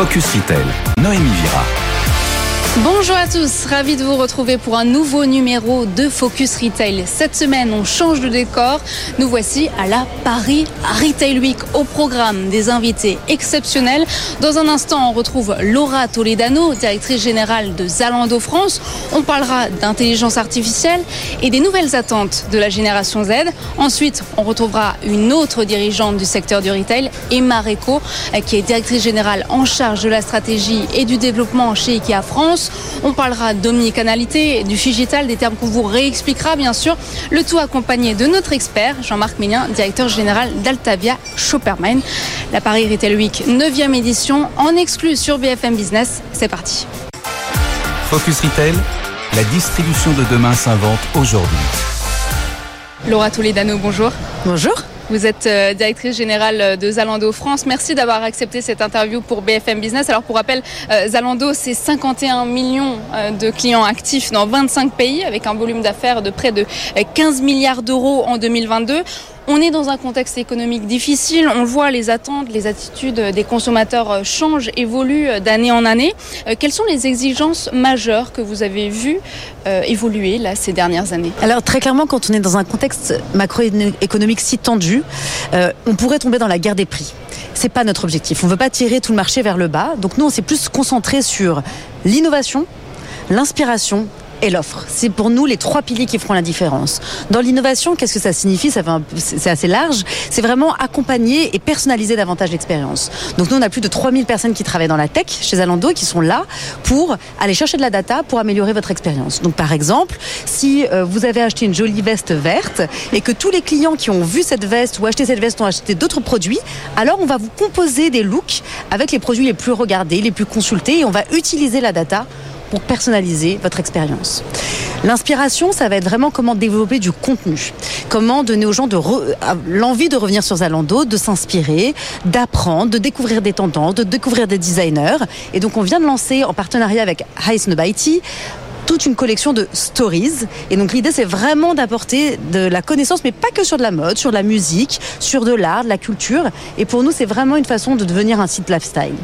Focus Retail, Noémie Vira. Bonjour à tous, ravi de vous retrouver pour un nouveau numéro de Focus Retail. Cette semaine, on change de décor. Nous voici à la Paris Retail Week au programme des invités exceptionnels. Dans un instant, on retrouve Laura Toledano, directrice générale de Zalando France. On parlera d'intelligence artificielle et des nouvelles attentes de la génération Z. Ensuite, on retrouvera une autre dirigeante du secteur du retail, Emma Reco, qui est directrice générale en charge de la stratégie et du développement chez IKEA France. On parlera d'omnicanalité, du digital, des termes qu'on vous réexpliquera bien sûr. Le tout accompagné de notre expert, Jean-Marc Mélien, directeur général d'Altavia Shopperman. La Paris Retail Week 9e édition en exclu sur BFM Business. C'est parti. Focus Retail, la distribution de demain s'invente aujourd'hui. Laura Toledano, bonjour. Bonjour. Vous êtes euh, directrice générale de Zalando France. Merci d'avoir accepté cette interview pour BFM Business. Alors pour rappel, euh, Zalando, c'est 51 millions euh, de clients actifs dans 25 pays avec un volume d'affaires de près de 15 milliards d'euros en 2022. On est dans un contexte économique difficile, on voit les attentes, les attitudes des consommateurs changent, évoluent d'année en année. Quelles sont les exigences majeures que vous avez vues évoluer là, ces dernières années? Alors très clairement, quand on est dans un contexte macroéconomique si tendu, on pourrait tomber dans la guerre des prix. C'est pas notre objectif. On veut pas tirer tout le marché vers le bas. Donc nous, on s'est plus concentré sur l'innovation, l'inspiration et l'offre. C'est pour nous les trois piliers qui feront la différence. Dans l'innovation, qu'est-ce que ça signifie? Ça C'est assez large. C'est vraiment accompagner et personnaliser davantage l'expérience. Donc nous, on a plus de 3000 personnes qui travaillent dans la tech chez Zalando qui sont là pour aller chercher de la data pour améliorer votre expérience. Donc par exemple, si euh, vous avez acheté une jolie veste verte et que tous les clients qui ont vu cette veste ou acheté cette veste ont acheté d'autres produits, alors on va vous composer des looks avec les produits les plus regardés, les plus consultés et on va utiliser la data pour personnaliser votre expérience. L'inspiration, ça va être vraiment comment développer du contenu, comment donner aux gens de l'envie de revenir sur Zalando, de s'inspirer, d'apprendre, de découvrir des tendances, de découvrir des designers. Et donc on vient de lancer en partenariat avec High toute une collection de stories. Et donc l'idée, c'est vraiment d'apporter de la connaissance, mais pas que sur de la mode, sur de la musique, sur de l'art, de la culture. Et pour nous, c'est vraiment une façon de devenir un site lifestyle.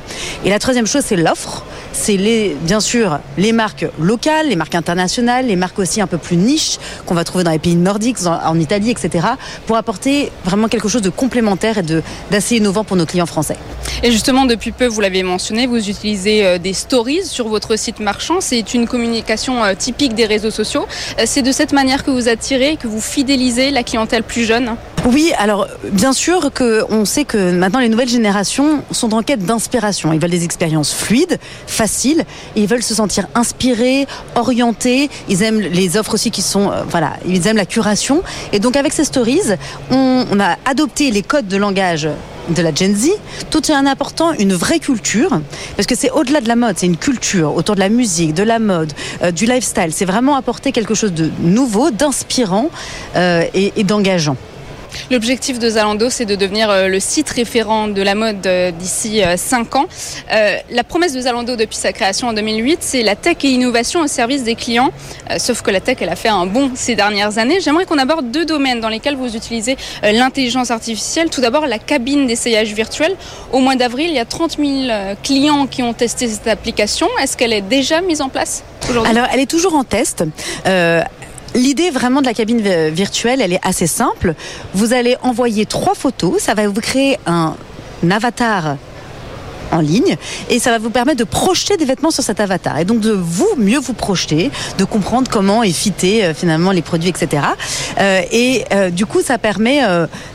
Et la troisième chose, c'est l'offre. C'est les, bien sûr les marques locales, les marques internationales, les marques aussi un peu plus niches qu'on va trouver dans les pays nordiques, en Italie, etc. pour apporter vraiment quelque chose de complémentaire et d'assez innovant pour nos clients français. Et justement, depuis peu, vous l'avez mentionné, vous utilisez euh, des stories sur votre site marchand. C'est une communication euh, typique des réseaux sociaux. Euh, c'est de cette manière que vous attirez, que vous fidélisez la clientèle plus jeune Oui, alors bien sûr qu'on sait que maintenant les nouvelles générations sont en quête d'inspiration. Ils veulent des expériences fluides, faciles, ils veulent se sentir inspirés, orientés. Ils aiment les offres aussi qui sont, voilà, ils aiment la curation. Et donc avec ces stories, on a adopté les codes de langage de la Gen Z, tout est un important, une vraie culture, parce que c'est au-delà de la mode, c'est une culture autour de la musique, de la mode, euh, du lifestyle. C'est vraiment apporter quelque chose de nouveau, d'inspirant euh, et d'engageant. L'objectif de Zalando, c'est de devenir euh, le site référent de la mode euh, d'ici 5 euh, ans. la promesse de Zalando depuis sa création en 2008, c'est la tech et innovation au service des clients. sauf que la tech, elle a fait un bond ces dernières années. J'aimerais qu'on aborde deux domaines dans lesquels vous utilisez l'intelligence artificielle. Tout d'abord, la cabine d'essayage virtuel. Au mois d'avril, il y a 30 000 clients qui ont testé cette application. Est-ce qu'elle est déjà mise en place Alors, elle est toujours en test. L'idée vraiment de la cabine virtuelle, elle est assez simple. Vous allez envoyer trois photos, ça va vous créer un avatar en ligne et ça va vous permettre de projeter des vêtements sur cet avatar et donc de vous mieux vous projeter, de comprendre comment fité euh, finalement les produits, etc. et euh, euh, du coup, ça permet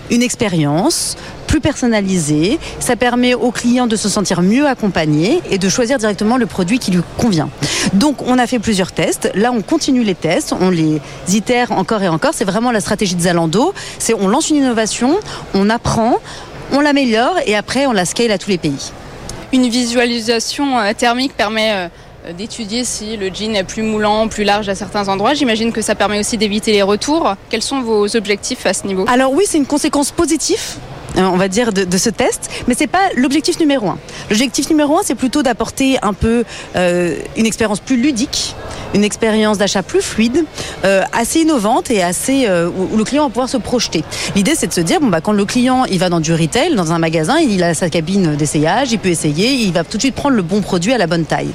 une expérience plus personnalisée. Ça permet aux clients de se sentir mieux accompagnés et de choisir directement le produit qui lui convient. Donc, on a fait plusieurs tests. Là, on continue les tests. On les itère encore et encore. C'est vraiment la stratégie de Zalando. C'est on lance une innovation, on apprend, on l'améliore et après, on la scale à tous les pays. Une visualisation euh, thermique permet euh, d'étudier si le jean est plus moulant, plus large à certains endroits. J'imagine que ça permet aussi d'éviter les retours. Quels sont vos objectifs à ce niveau? Alors oui, c'est une conséquence positive euh, on va dire, de, ce test, mais c'est pas l'objectif numéro un. L'objectif numéro un, c'est plutôt d'apporter un peu euh, une expérience plus ludique, une expérience d'achat plus fluide, euh, assez innovante et assez où, le client va pouvoir se projeter. L'idée, c'est de se dire bon bah quand le client il va dans du retail, dans un magasin, il a sa cabine d'essayage, il peut essayer, il va tout de suite prendre le bon produit à la bonne taille.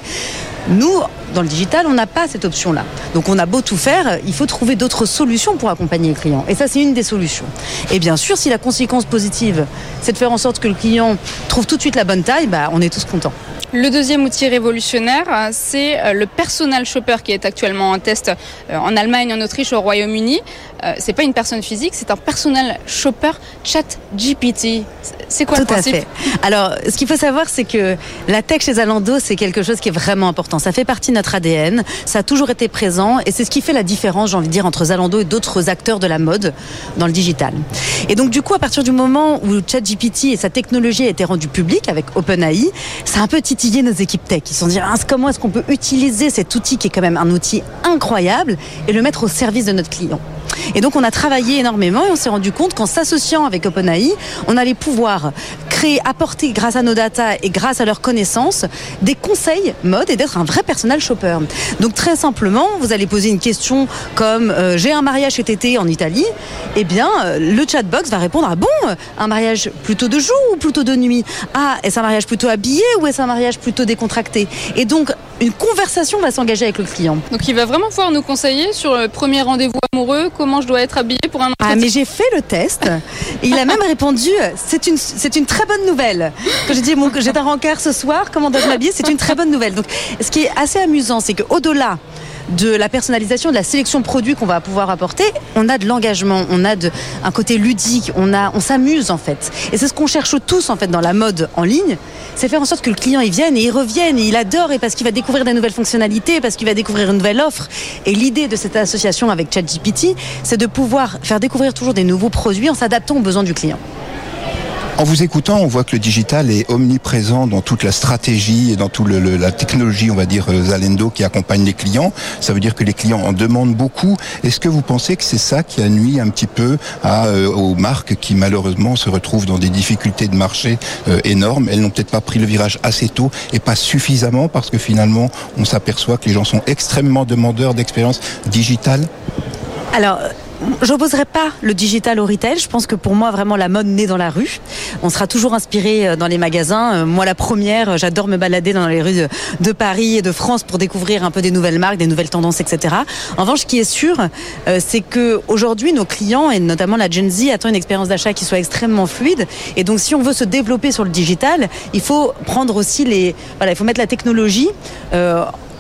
Nous, dans le digital, on n'a pas cette option-là. Donc on a beau tout faire, il faut trouver d'autres solutions pour accompagner le client. Et ça, c'est une des solutions. Et bien sûr, si la conséquence positive, c'est de faire en sorte que le client trouve tout de suite la bonne taille, bah, on est tous contents. Le deuxième outil révolutionnaire, c'est euh, le personal shopper qui est actuellement en test euh, en Allemagne, en Autriche, au Royaume-Uni. Euh, c'est pas une personne physique, c'est un personal shopper chat GPT. C'est quoi Tout le principe? à fait. Alors, ce qu'il faut savoir, c'est que la tech chez Zalando, c'est quelque chose qui est vraiment important. Ça fait partie de notre ADN, ça a toujours été présent et c'est ce qui fait la différence, j'ai envie de dire, entre Zalando et d'autres acteurs de la mode dans le digital. Et donc, du coup, à partir du moment où ChatGPT et sa technologie a été rendue publique avec OpenAI, ça a un peu titillé nos équipes tech. Ils se sont dit, comment est-ce qu'on peut utiliser cet outil qui est quand même un outil incroyable et le mettre au service de notre client? Et donc on a travaillé énormément et on s'est rendu compte qu'en s'associant avec OpenAI, on allait pouvoir apporter grâce à nos data et grâce à leurs connaissances des conseils mode et d'être un vrai personnel shopper. Donc très simplement, vous allez poser une question comme euh, j'ai un mariage cet été en Italie, eh bien euh, le chatbox va répondre ah bon un mariage plutôt de jour ou plutôt de nuit? Ah est-ce un mariage plutôt habillé ou est-ce un mariage plutôt décontracté? Et donc une conversation va s'engager avec le client. Donc il va vraiment pouvoir nous conseiller sur le premier rendez-vous amoureux comment je dois être habillée pour un Ah mais j'ai fait le test. Et il a même répondu c'est une c'est une très bonne nouvelle. Quand j'ai dit bon, j'ai un rencard ce soir, comment dois-je m'habiller C'est une très bonne nouvelle. Donc ce qui est assez amusant, c'est qu'au-delà de la personnalisation, de la sélection de produits qu'on va pouvoir apporter, on a de l'engagement, on a de, un côté ludique, on, a, on s'amuse en fait. Et c'est ce qu'on cherche tous en fait dans la mode en ligne, c'est faire en sorte que le client il vienne et il revienne et il adore et parce qu'il va découvrir des nouvelles fonctionnalités, parce qu'il va découvrir une nouvelle offre. Et l'idée de cette association avec ChatGPT, c'est de pouvoir faire découvrir toujours des nouveaux produits en s'adaptant aux besoins du client. En vous écoutant, on voit que le digital est omniprésent dans toute la stratégie et dans toute la technologie, on va dire, euh, Zalendo qui accompagne les clients. Ça veut dire que les clients en demandent beaucoup. Est-ce que vous pensez que c'est ça qui a nuit un petit peu euh, aux marques qui malheureusement se retrouvent dans des difficultés de marché euh, énormes? Elles n'ont peut-être pas pris le virage assez tôt et pas suffisamment parce que finalement, on s'aperçoit que les gens sont extrêmement demandeurs d'expérience digitale? Alors, J'opposerai pas le digital au retail. Je pense que pour moi, vraiment, la mode naît dans la rue. On sera toujours inspiré euh, dans les magasins. Euh, moi, la première, euh, j'adore me balader dans les rues de, Paris et de France pour découvrir un peu des nouvelles marques, des nouvelles tendances, etc. En revanche, ce qui est sûr, c'est que aujourd'hui, nos clients et notamment la Gen Z attendent une expérience d'achat qui soit extrêmement fluide. Et donc, si on veut se développer sur le digital, il faut prendre aussi les, voilà, il faut mettre la technologie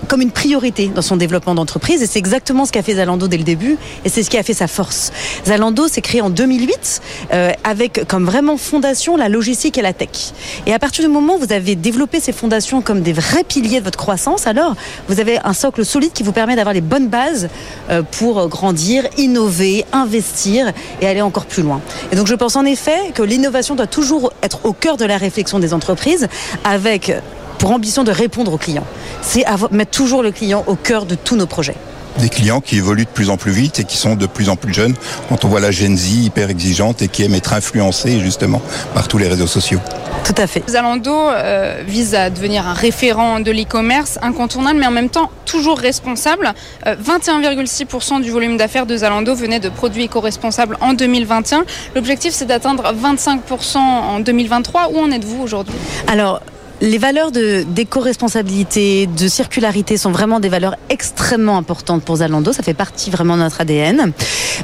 comme une priorité dans son développement d'entreprise et c'est exactement ce qu'a fait Zalando dès le début et c'est ce qui a fait sa force. Zalando s'est créé en 2008 euh, avec comme vraiment fondation la logistique et la tech. Et à partir du moment où vous avez développé ces fondations comme des vrais piliers de votre croissance, alors vous avez un socle solide qui vous permet d'avoir les bonnes bases euh, pour grandir, innover, investir et aller encore plus loin. Et donc je pense en effet que l'innovation doit toujours être au cœur de la réflexion des entreprises avec pour ambition de répondre aux clients. C'est mettre toujours le client au cœur de tous nos projets des clients qui évoluent de plus en plus vite et qui sont de plus en plus jeunes. Quand on voit la Gen Z hyper exigeante et qui aime être influencée justement par tous les réseaux sociaux. Tout à fait. Zalando euh, vise à devenir un référent de l'e-commerce incontournable, mais en même temps toujours responsable. 21,6% euh, du volume d'affaires de Zalando venait de produits éco-responsables en 2021. L'objectif, c'est d'atteindre 25% en 2023. Où en êtes-vous aujourd'hui? Alors, les valeurs d'éco-responsabilité, de circularité sont vraiment des valeurs extrêmement importantes pour Zalando. Ça fait partie vraiment de notre ADN.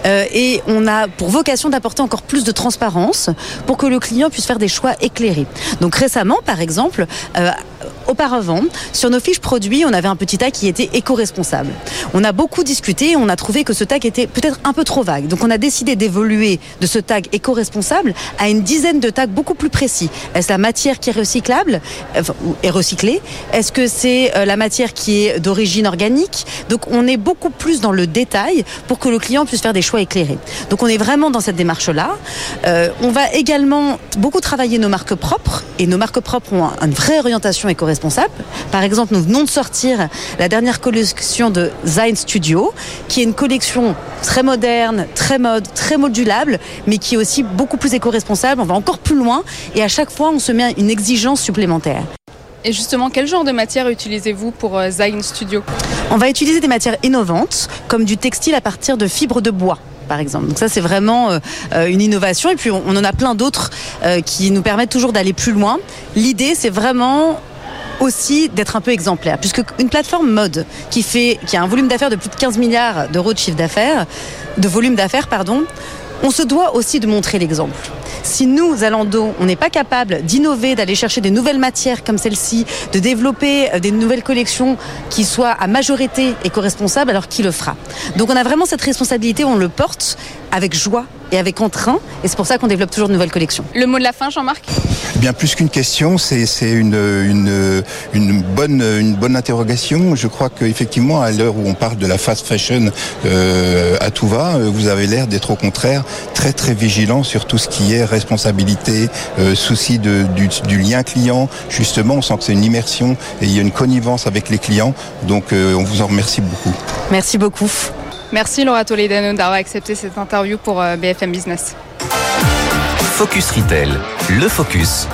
Euh, et on a pour vocation d'apporter encore plus de transparence pour que le client puisse faire des choix éclairés. Donc récemment, par exemple, euh, auparavant, sur nos fiches produits, on avait un petit tag qui était éco-responsable. On a beaucoup discuté, on a trouvé que ce tag était peut-être un peu trop vague. Donc on a décidé d'évoluer de ce tag éco-responsable à une dizaine de tags beaucoup plus précis. Est-ce la matière qui est recyclable? Euh, est recyclée? Est-ce que c'est euh, la matière qui est d'origine organique? Donc on est beaucoup plus dans le détail pour que le client puisse faire des choix éclairés. Donc on est vraiment dans cette démarche-là. Euh, on va également beaucoup travailler nos marques propres et nos marques propres ont une vraie orientation éco-responsable Par exemple, nous venons de sortir la dernière collection de Zine Studio, qui est une collection très moderne, très mode, très modulable, mais qui est aussi beaucoup plus éco-responsable. On va encore plus loin et à chaque fois, on se met une exigence supplémentaire. Et justement, quel genre de matière utilisez-vous pour euh, Zine Studio? On va utiliser des matières innovantes, comme du textile à partir de fibres de bois par exemple. Donc ça, c'est vraiment euh, euh, une innovation. Et puis, on, on en a plein d'autres euh, qui nous permettent toujours d'aller plus loin. L'idée, c'est vraiment aussi d'être un peu exemplaire, puisque une plateforme mode qui fait, a un volume d'affaires de plus de 15 milliards d'euros de chiffre d'affaires, de volume d'affaires, pardon, on se doit aussi de montrer l'exemple. Si nous, Zalando, on n'est pas capable d'innover, d'aller chercher des nouvelles matières comme celle-ci, de développer euh, des nouvelles collections qui soient à majorité éco-responsables, alors qui le fera? Donc on a vraiment cette responsabilité, on le porte avec joie et avec entrain, et c'est pour ça qu'on développe toujours de nouvelles collections. Le mot de la fin, Jean-Marc? Bien plus qu'une question, c'est une, une, une, bonne, une bonne interrogation. Je crois qu'effectivement, à l'heure où on parle de la fast fashion euh, à tout va, euh, vous avez l'air d'être au contraire très très vigilant sur tout ce qui est responsabilité, euh, souci de, du, du lien client. Justement, on sent que c'est une immersion et il y a une connivence avec les clients. Donc euh, on vous en remercie beaucoup. Merci beaucoup. Merci Laura Toledano d'avoir accepté cette interview pour euh, BFM Business. Focus Retail, le focus.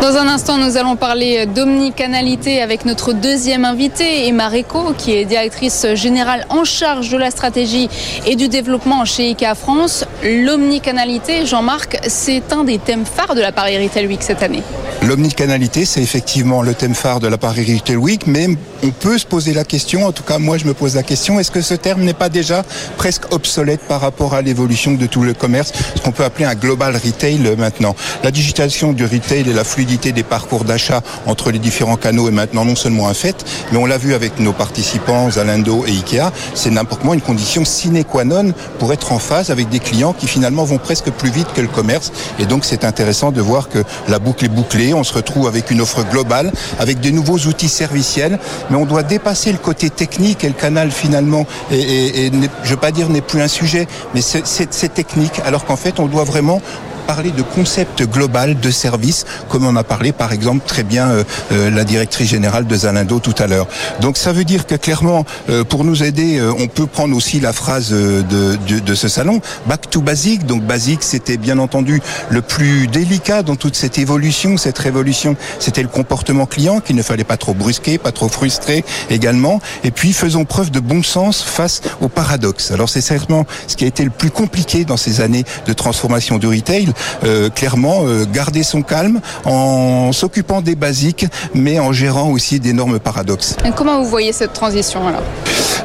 Dans un instant, nous allons parler d'omnicanalité avec notre deuxième invitée, Emma Reco, qui est directrice générale en charge de la stratégie et du développement chez IKEA France. L'omnicanalité, Jean-Marc, c'est un des thèmes phares de la Paris Retail Week cette année. L'omnicanalité, c'est effectivement le thème phare de la Paris Retail Week, mais on peut se poser la question, en tout cas moi je me pose la question, est-ce que ce terme n'est pas déjà presque obsolète par rapport à l'évolution de tout le commerce, ce qu'on peut appeler un global retail maintenant? La digitalisation du retail et la fluidité des parcours d'achat entre les différents canaux est maintenant non seulement un fait, mais on l'a vu avec nos participants Zalando et Ikea, c'est n'importe quoi une condition sine qua non pour être en phase avec des clients qui finalement vont presque plus vite que le commerce, et donc c'est intéressant de voir que la boucle est bouclée, on se retrouve avec une offre globale, avec de nouveaux outils serviciels, mais on doit dépasser le côté technique et le canal finalement, et je ne veux pas dire n'est plus un sujet, mais c'est technique, alors qu'en fait on doit vraiment parler de concept global de service, comme on a parlé par exemple très bien euh, euh, la directrice générale de Zalando tout à l'heure. Donc ça veut dire que clairement, euh, pour nous aider, on peut prendre aussi la phrase de, de, de, ce salon, back to basic. Donc basic, c'était bien entendu le plus délicat dans toute cette évolution, cette révolution, c'était le comportement client qu'il ne fallait pas trop brusquer, pas trop frustrer également. Et puis faisons preuve de bon sens face au paradoxe. Alors c'est certainement ce qui a été le plus compliqué dans ces années de transformation du retail, euh, clairement euh, garder son calme en s'occupant des basiques, mais en gérant aussi d'énormes paradoxes. Et comment vous voyez cette transition alors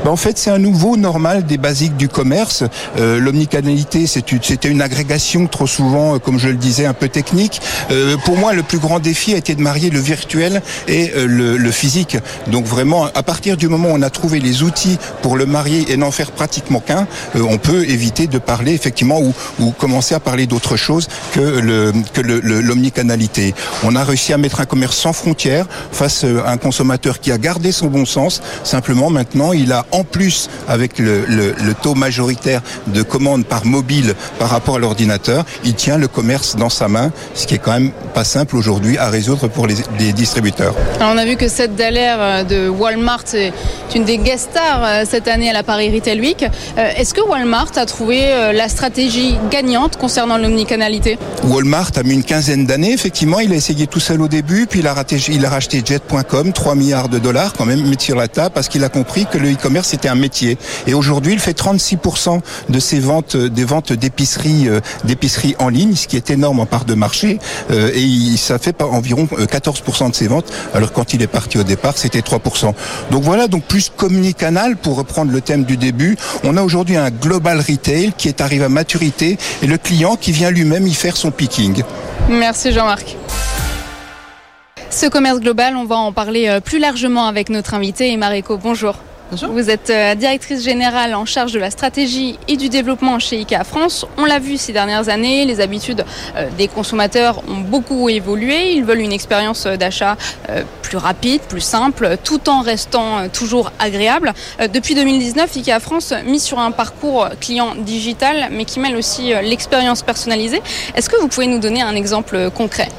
ben, En fait, c'est un nouveau normal des basiques du commerce. Euh, L'omnicanalité, c'était une agrégation trop souvent, euh, comme je le disais, un peu technique. Euh, pour moi, le plus grand défi a été de marier le virtuel et euh, le, le physique. Donc vraiment, à partir du moment où on a trouvé les outils pour le marier et n'en faire pratiquement qu'un, euh, on peut éviter de parler effectivement ou, ou commencer à parler d'autre chose que l'omnicanalité. On a réussi à mettre un commerce sans frontières face à un consommateur qui a gardé son bon sens. Simplement, maintenant, il a en plus, avec le, taux majoritaire de commandes par mobile par rapport à l'ordinateur, il tient le commerce dans sa main, ce qui est quand même pas simple aujourd'hui à résoudre pour les, distributeurs. On a vu que cette Dallaire de Walmart est une des guest stars cette année à la Paris Retail Week. Est-ce que Walmart a trouvé la stratégie gagnante concernant Walmart a mis une quinzaine d'années, effectivement, il a essayé tout seul au début, puis il a, raté, racheté Jet.com, 3 milliards de dollars quand même, mis sur la table, parce qu'il a compris que le e-commerce était un métier. Et aujourd'hui, il fait 36% de ses ventes, des ventes d'épicerie, euh, d'épicerie en ligne, ce qui est énorme en part de marché, euh, et ça fait environ 14% de ses ventes, alors quand il est parti au départ, c'était 3%. Donc voilà, donc plus communicanal, pour reprendre le thème du début, on a aujourd'hui un global retail qui est arrivé à maturité, et le client qui vient lui-même y faire son picking. Merci Jean-Marc. Ce commerce global, on va en parler plus largement avec notre invité Emma Reco. Bonjour. Vous êtes euh, directrice générale en charge de la stratégie et du développement chez IKEA France. On l'a vu ces dernières années, les habitudes euh, des consommateurs ont beaucoup évolué. Ils veulent une expérience d'achat euh, plus rapide, plus simple, tout en restant toujours agréable. Depuis 2019, IKEA France mise sur un parcours client digital, mais qui mêle aussi l'expérience personnalisée. Est-ce que vous pouvez nous donner un exemple concret?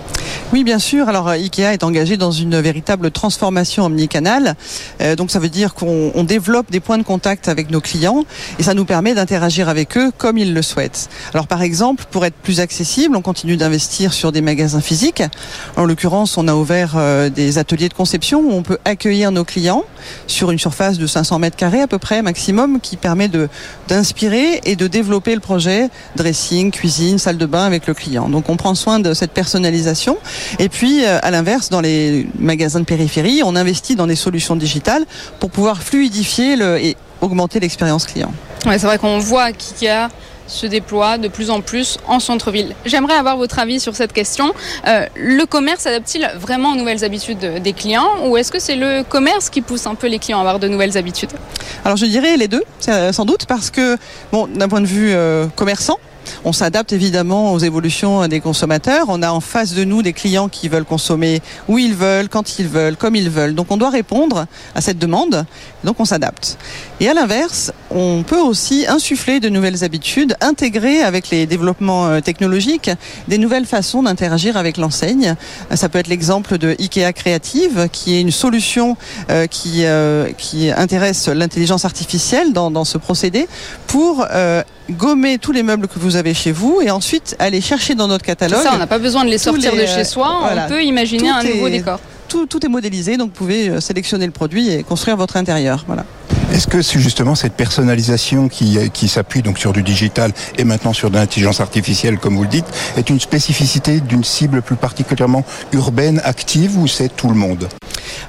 Oui, bien sûr. Alors, IKEA est engagé dans une véritable transformation omnicanale. Euh, donc, ça veut dire qu'on développe des points de contact avec nos clients et ça nous permet d'interagir avec eux comme ils le souhaitent. Alors, par exemple, pour être plus accessible, on continue d'investir sur des magasins physiques. En l'occurrence, on a ouvert euh, des ateliers de conception où on peut accueillir nos clients sur une surface de 500 mètres carrés à peu près maximum, qui permet de d'inspirer et de développer le projet dressing, cuisine, salle de bain avec le client. Donc, on prend soin de cette personnalisation. Et puis, euh, à l'inverse, dans les magasins de périphérie, on investit dans des solutions digitales pour pouvoir fluidifier le, et augmenter l'expérience client. Ouais, c'est vrai qu'on voit qu'IKEA se déploie de plus en plus en centre-ville. J'aimerais avoir votre avis sur cette question. Euh, le commerce s'adapte-t-il vraiment aux nouvelles habitudes des clients ou est-ce que c'est le commerce qui pousse un peu les clients à avoir de nouvelles habitudes? Alors je dirais les deux, sans doute, parce que bon, d'un point de vue euh, commerçant, on s'adapte évidemment aux évolutions des consommateurs. On a en face de nous des clients qui veulent consommer où ils veulent, quand ils veulent, comme ils veulent. Donc on doit répondre à cette demande. Donc on s'adapte. Et à l'inverse, on peut aussi insuffler de nouvelles habitudes, intégrer avec les développements euh, technologiques des nouvelles façons d'interagir avec l'enseigne. Ça peut être l'exemple de Ikea Creative, qui est une solution euh, qui, euh, qui intéresse l'intelligence artificielle dans, dans, ce procédé pour gommer tous les meubles que vous avez chez vous et ensuite aller chercher dans notre catalogue. Ça, on n'a pas besoin de les sortir de chez soi, on peut imaginer un nouveau décor. Tout, tout, est modélisé, donc vous pouvez euh, sélectionner le produit et construire votre intérieur. Voilà. Est-ce que c'est justement cette personnalisation qui, qui s'appuie donc sur du digital et maintenant sur de l'intelligence artificielle, comme vous le dites, est une spécificité d'une cible plus particulièrement urbaine, active, ou c'est tout le monde?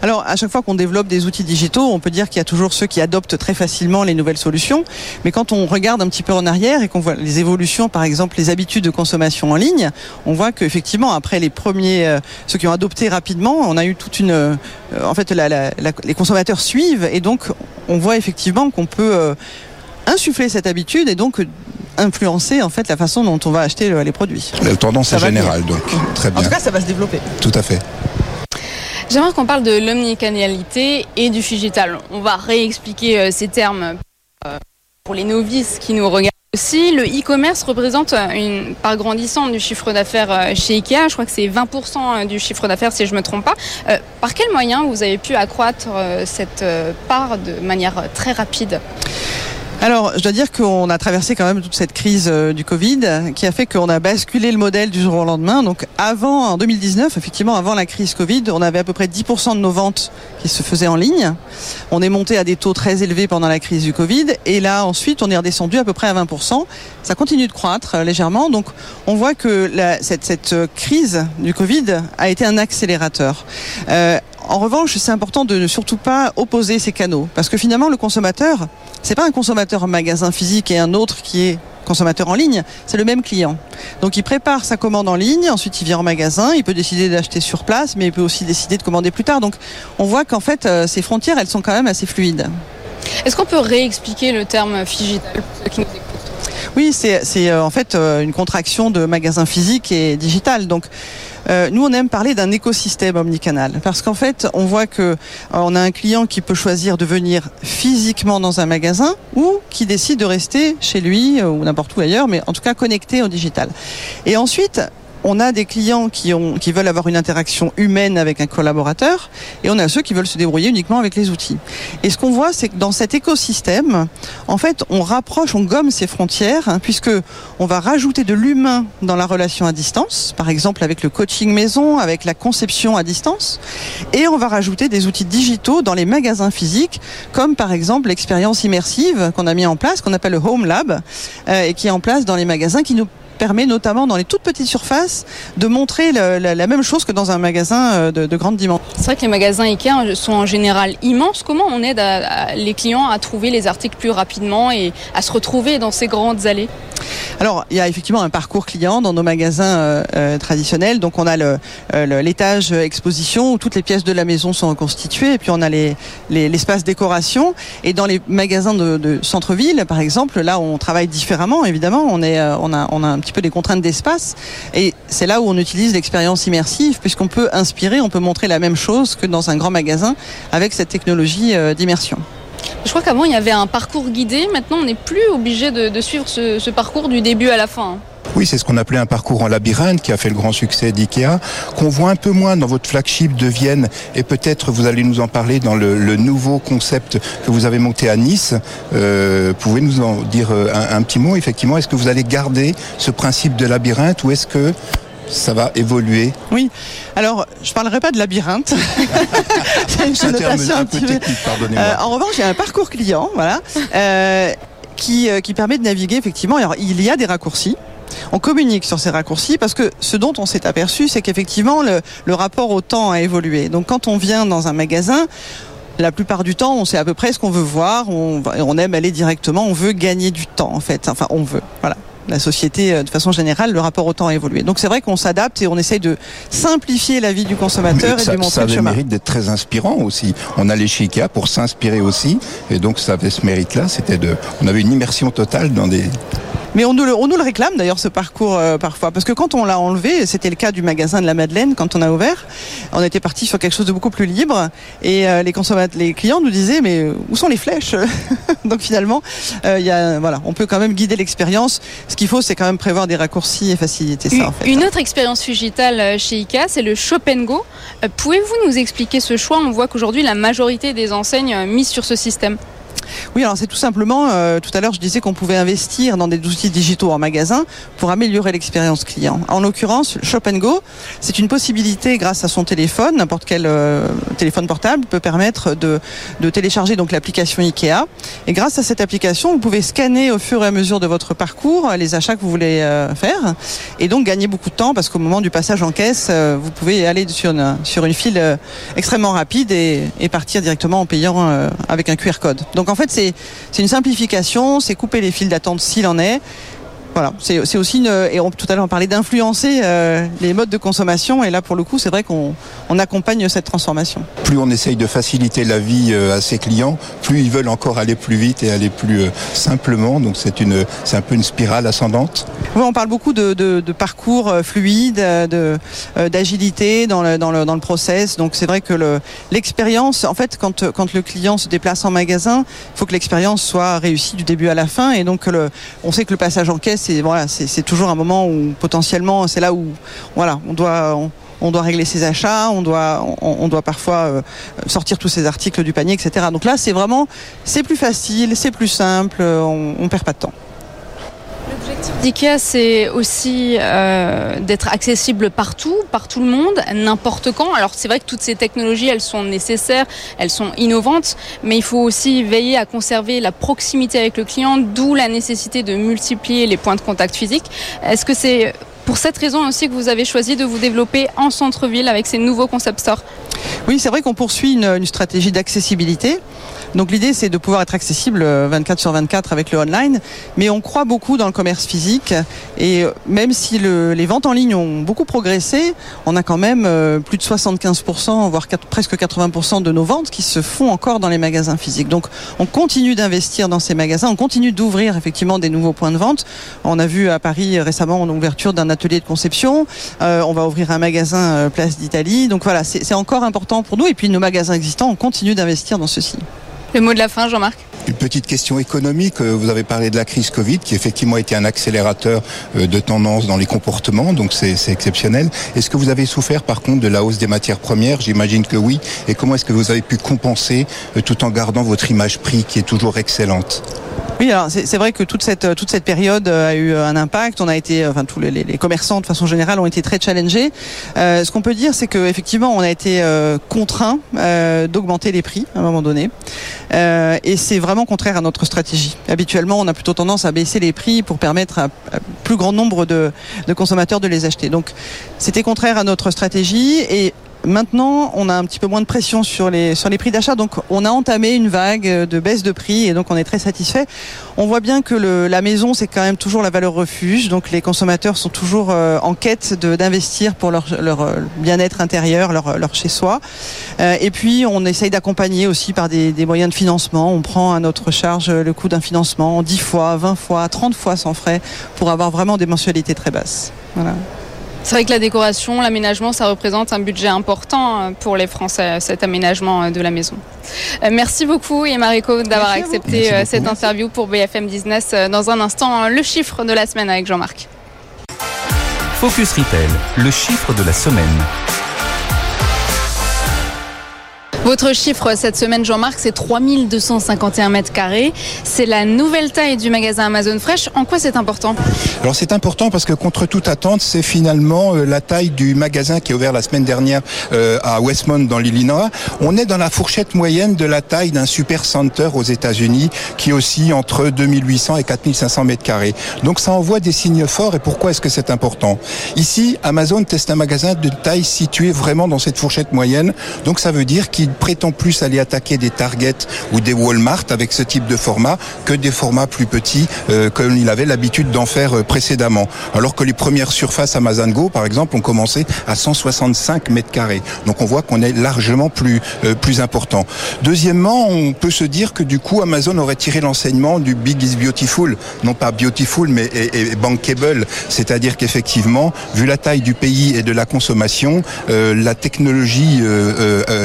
Alors, à chaque fois qu'on développe des outils digitaux, on peut dire qu'il y a toujours ceux qui adoptent très facilement les nouvelles solutions. Mais quand on regarde un petit peu en arrière et qu'on voit les évolutions, par exemple les habitudes de consommation en ligne, on voit qu'effectivement, après les premiers, euh, ceux qui ont adopté rapidement, on a eu toute une, euh, en fait, les consommateurs suivent et donc on voit effectivement qu'on peut euh, insuffler cette habitude et donc influencer en fait la façon dont on va acheter les produits. La tendance est générale donc. Très bien. En tout cas, ça va se développer. Tout à fait. J'aimerais qu'on parle de l'omnicanalité et du digital. On va réexpliquer euh, ces termes euh, pour les novices qui nous regardent. Aussi, le e-commerce représente une part grandissante du chiffre d'affaires euh, chez Ikea. Je crois que c'est 20% du chiffre d'affaires si je ne me trompe pas. par quels moyens vous avez pu accroître cette part de manière très rapide? Alors, je dois dire qu'on a traversé quand même toute cette crise euh, du Covid qui a fait qu'on a basculé le modèle du jour au lendemain. Donc, avant, en 2019, effectivement, avant la crise Covid, on avait à peu près 10% de nos ventes qui se faisaient en ligne. On est monté à des taux très élevés pendant la crise du Covid. Et là, ensuite, on est redescendu à peu près à 20%. Ça continue de croître euh, légèrement. Donc, on voit que cette, euh, crise du Covid a été un accélérateur. En revanche, c'est important de ne surtout pas opposer ces canaux, parce que finalement, le consommateur, c'est pas un consommateur en magasin physique et un autre qui est consommateur en ligne, c'est le même client. Donc il prépare sa commande en ligne, ensuite il vient en magasin, il peut décider d'acheter sur place, mais il peut aussi décider de commander plus tard. Donc on voit qu'en fait euh, ces frontières, elles sont quand même assez fluides. Est-ce qu'on peut réexpliquer le terme ceux qui nous oui, c'est euh, en fait euh, une contraction de magasin physique et digital. Donc euh, nous, on aime parler d'un écosystème omnicanal parce qu'en fait, on voit que euh, on a un client qui peut choisir de venir physiquement dans un magasin ou qui décide de rester chez lui ou n'importe où ailleurs, mais en tout cas connecté au digital. Et ensuite, on a des clients qui, veulent avoir une interaction humaine avec un collaborateur et on a ceux qui veulent se débrouiller uniquement avec les outils. Et ce qu'on voit, c'est que dans cet écosystème, en fait, on rapproche, on gomme ces frontières, hein, puisque on va rajouter de l'humain dans la relation à distance, par exemple avec le coaching maison, avec la conception à distance, et on va rajouter des outils digitaux dans les magasins physiques, comme par exemple l'expérience immersive qu'on a mis en place, qu'on appelle le Home Lab, euh, et qui est en place dans les magasins, qui nous permet notamment dans les toutes petites surfaces de montrer la, même chose que dans un magasin euh, de, grande dimension. C'est vrai que les magasins Ikea sont en général immenses. Comment on aide les clients à trouver les articles plus rapidement et à se retrouver dans ces grandes allées? Alors, il y a effectivement un parcours client dans nos magasins traditionnels. Donc, on a l'étage exposition où toutes les pièces de la maison sont reconstituées, et puis on a l'espace décoration. Et dans les magasins de, centre-ville, par exemple, là, on travaille différemment. Évidemment, on a un petit peu des contraintes d'espace, et c'est là où on utilise l'expérience immersive, puisqu'on peut inspirer, on peut montrer la même chose que dans un grand magasin avec cette technologie d'immersion. Je crois qu'avant, il y avait un parcours guidé. Maintenant, on n'est plus obligé de, suivre ce, parcours du début à la fin. Oui, c'est ce qu'on appelait un parcours en labyrinthe qui a fait le grand succès d'IKEA, qu'on voit un peu moins dans votre flagship de Vienne et peut-être vous allez nous en parler dans le, nouveau concept que vous avez monté à Nice. Euh, pouvez nous en dire euh, un, un petit mot Effectivement, est-ce que vous allez garder ce principe de labyrinthe ou est-ce que ça va évoluer Oui. Alors, je parlerai pas de labyrinthe. c'est une connotation un, peu, technique, pardonnez-moi. Euh, en revanche, il y a un parcours client, voilà, euh, qui, euh, qui permet de naviguer effectivement. Alors, il y a des raccourcis. On communique sur ces raccourcis parce que ce dont on s'est aperçu, c'est qu'effectivement le, le rapport au temps a évolué. Donc, quand on vient dans un magasin, la plupart du temps, on sait à peu près ce qu'on veut voir. On, on aime aller directement. On veut gagner du temps, en fait. Enfin, on veut. Voilà la société, euh, de façon générale, le rapport au temps a évolué. Donc c'est vrai qu'on s'adapte et on essaye de simplifier la vie du consommateur et de montrer ça le chemin. Ça mérite d'être très inspirant aussi. On allait chez Ikea pour s'inspirer aussi, et donc ça avait ce mérite-là. C'était de, on avait une immersion totale dans des mais on nous le, on nous le réclame d'ailleurs ce parcours euh, parfois, parce que quand on l'a enlevé, c'était le cas du magasin de la Madeleine quand on a ouvert, on était parti sur quelque chose de beaucoup plus libre et euh, les consommateurs, les clients nous disaient mais où sont les flèches Donc finalement, euh, il y a, voilà, on peut quand même guider l'expérience. Ce qu'il faut, c'est quand même prévoir des raccourcis et faciliter ça. En fait. Une autre expérience fugitale chez IKEA, c'est le Shop Go. Pouvez-vous nous expliquer ce choix? On voit qu'aujourd'hui la majorité des enseignes misent sur ce système. Oui, alors c'est tout simplement, euh, tout à l'heure je disais qu'on pouvait investir dans des outils digitaux en magasin pour améliorer l'expérience client. En l'occurrence, Shop Go, c'est une possibilité grâce à son téléphone, n'importe quel euh, téléphone portable peut permettre de, de télécharger donc l'application Ikea. Et grâce à cette application, vous pouvez scanner au fur et à mesure de votre parcours les achats que vous voulez euh, faire et donc gagner beaucoup de temps parce qu'au moment du passage en caisse, vous pouvez aller sur une, sur une file extrêmement rapide et, et partir directement en payant avec un QR code. Donc en fait, c'est une simplification, c'est couper les files d'attente s'il en est. Voilà, c'est aussi une, et tout à l'heure on parlait d'influencer euh, les modes de consommation et là pour le coup c'est vrai qu'on on accompagne cette transformation. Plus on essaye de faciliter la vie euh, à ses clients, plus ils veulent encore aller plus vite et aller plus euh, simplement. Donc c'est une, c'est un peu une spirale ascendante. Oui, on parle beaucoup de, de, de parcours fluide, de d'agilité dans le, dans le dans le process. Donc c'est vrai que l'expérience, en fait, quand quand le client se déplace en magasin, il faut que l'expérience soit réussie du début à la fin et donc le, on sait que le passage en caisse c'est voilà, c'est toujours un moment où potentiellement c'est là où voilà, on doit régler ses achats, on doit, on, doit parfois euh, sortir tous ces articles du panier, etc. Donc là, c'est vraiment, c'est plus facile, c'est plus simple, on, on perd pas de temps. D'IKEA, c'est aussi euh, d'être accessible partout, par tout le monde, n'importe quand. Alors c'est vrai que toutes ces technologies, elles sont nécessaires, elles sont innovantes, mais il faut aussi veiller à conserver la proximité avec le client, d'où la nécessité de multiplier les points de contact physiques. Est-ce que c'est pour cette raison aussi que vous avez choisi de vous développer en centre-ville avec ces nouveaux concept stores? Oui, c'est vrai qu'on poursuit une stratégie d'accessibilité. Donc l'idée c'est de pouvoir être accessible 24 euh, sur 24 avec le online, mais on croit beaucoup dans le commerce physique et euh, même si les ventes en ligne ont beaucoup progressé, on a quand même euh, plus de 75%, voire presque 80% de nos ventes qui se font encore dans les magasins physiques. Donc on continue d'investir dans ces magasins, on continue d'ouvrir effectivement des nouveaux points de vente. On a vu à Paris récemment l'ouverture d'un atelier de conception, on va ouvrir un magasin Place d'Italie. Donc voilà, c'est encore important pour nous et puis nos magasins existants, on continue d'investir dans ceci. Le mot de la fin, Jean-Marc une petite question économique. Euh, vous avez parlé de la crise Covid, qui effectivement a été un accélérateur euh, de tendance dans les comportements, donc c'est exceptionnel. Est-ce que vous avez souffert par contre de la hausse des matières premières? J'imagine que oui. Et comment est-ce que vous avez pu compenser euh, tout en gardant votre image prix qui est toujours excellente? Oui, alors c'est vrai que toute cette toute cette période a eu un impact. On a été, enfin tous les, les commerçants de façon générale ont été très challengés. Euh, ce qu'on peut dire, c'est qu'effectivement, on a été euh, contraint euh, d'augmenter les prix à un moment donné, et c'est vraiment contraire à notre stratégie. Habituellement, on a plutôt tendance à baisser les prix pour permettre à, à plus grand nombre de, de consommateurs de les acheter. Donc, c'était contraire à notre stratégie et Maintenant, on a un petit peu moins de pression sur les, sur les prix d'achat, donc on a entamé une vague de baisse de prix et donc on est très satisfait. On voit bien que la maison, c'est quand même toujours la valeur refuge, donc les consommateurs sont toujours euh, en quête d'investir pour leur, leur euh, bien-être intérieur, leur, leur chez-soi. Euh, et puis, on essaye d'accompagner aussi par des, des, moyens de financement. On prend à notre charge le coût d'un financement 10 fois, 20 fois, 30 fois sans frais pour avoir vraiment des mensualités très basses. Voilà. C'est vrai que la décoration, l'aménagement, ça représente un budget important euh, pour les Français, cet aménagement euh, de la maison. Euh, merci beaucoup, Emarico, d'avoir accepté cette interview pour BFM Business. Dans un instant, le chiffre de la semaine avec Jean-Marc. Focus Retail, le chiffre de la semaine. Votre chiffre cette semaine, Jean-Marc, c'est 3251 mètres carrés. C'est la nouvelle taille du magasin Amazon Fresh. En quoi c'est important? Alors c'est important parce que contre toute attente, c'est finalement euh, la taille du magasin qui est ouvert la semaine dernière euh, à Westmont dans l'Illinois. On est dans la fourchette moyenne de la taille d'un super center aux États-Unis qui oscille entre 2800 et 4500 mètres carrés. Donc ça envoie des signes forts. Et pourquoi est-ce que c'est important? Ici, Amazon teste un magasin de taille situé vraiment dans cette fourchette moyenne. Donc ça veut dire qu'il prétend plus aller attaquer des Target ou des Walmart avec ce type de format que des formats plus petits euh, comme il avait l'habitude d'en faire euh, précédemment. Alors que les premières surfaces Amazon Go, par exemple, ont commencé à 165 mètres carrés. Donc on voit qu'on est largement plus euh, plus important. Deuxièmement, on peut se dire que du coup Amazon aurait tiré l'enseignement du Big is Beautiful, non pas beautiful mais bankable, c'est-à-dire qu'effectivement, vu la taille du pays et de la consommation, la technologie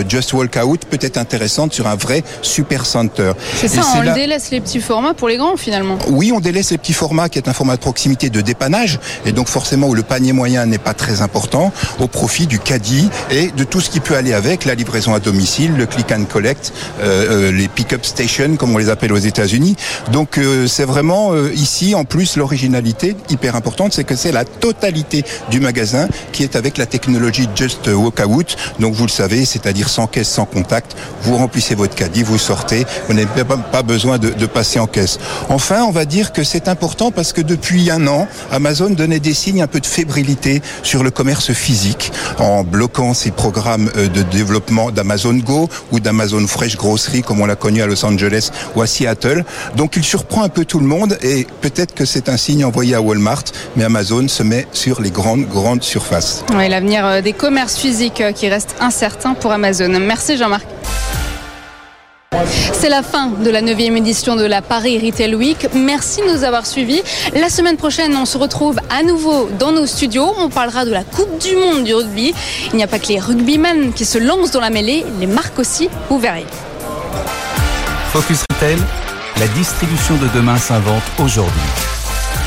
Just Walk Out peut être intéressante sur un vrai super center. C'est ça, on là... délaisse les petits formats pour les grands finalement. Oui, on délaisse les petits formats qui est un format de proximité de dépannage et donc forcément où le panier moyen n'est pas très important au profit du caddie et de tout ce qui peut aller avec la livraison à domicile, le click and collect, euh, euh, les pick-up stations comme on les appelle aux États-Unis. Donc euh, c'est vraiment euh, ici en plus l'originalité hyper importante, c'est que c'est la totalité du magasin qui est avec la technologie Just Walk Out. Donc vous le savez, c'est-à-dire sans caisse, sans contact, vous remplissez votre caddie, vous sortez, vous n'avez pas besoin de, passer en caisse. Enfin, on va dire que c'est important parce que depuis un an, Amazon donnait des signes un peu de fébrilité sur le commerce physique en bloquant ses programmes euh, de développement d'Amazon Go ou d'Amazon Fresh Grocery comme on l'a connu à Los Angeles ou à Seattle. Donc il surprend un peu tout le monde et peut-être que c'est un signe envoyé à Walmart, mais Amazon se met sur les grandes, grandes surfaces. Oui, l'avenir euh, des commerces physiques euh, qui reste incertain pour Amazon. Merci Jean-Marc. C'est la fin de la 9e édition de la Paris Retail Week. Merci de nous avoir suivis. La semaine prochaine, on se retrouve à nouveau dans nos studios. On parlera de la Coupe du Monde du rugby. Il n'y a pas que les rugbymen qui se lancent dans la mêlée, les marques aussi, vous verrez. Focus Retail, la distribution de demain s'invente aujourd'hui.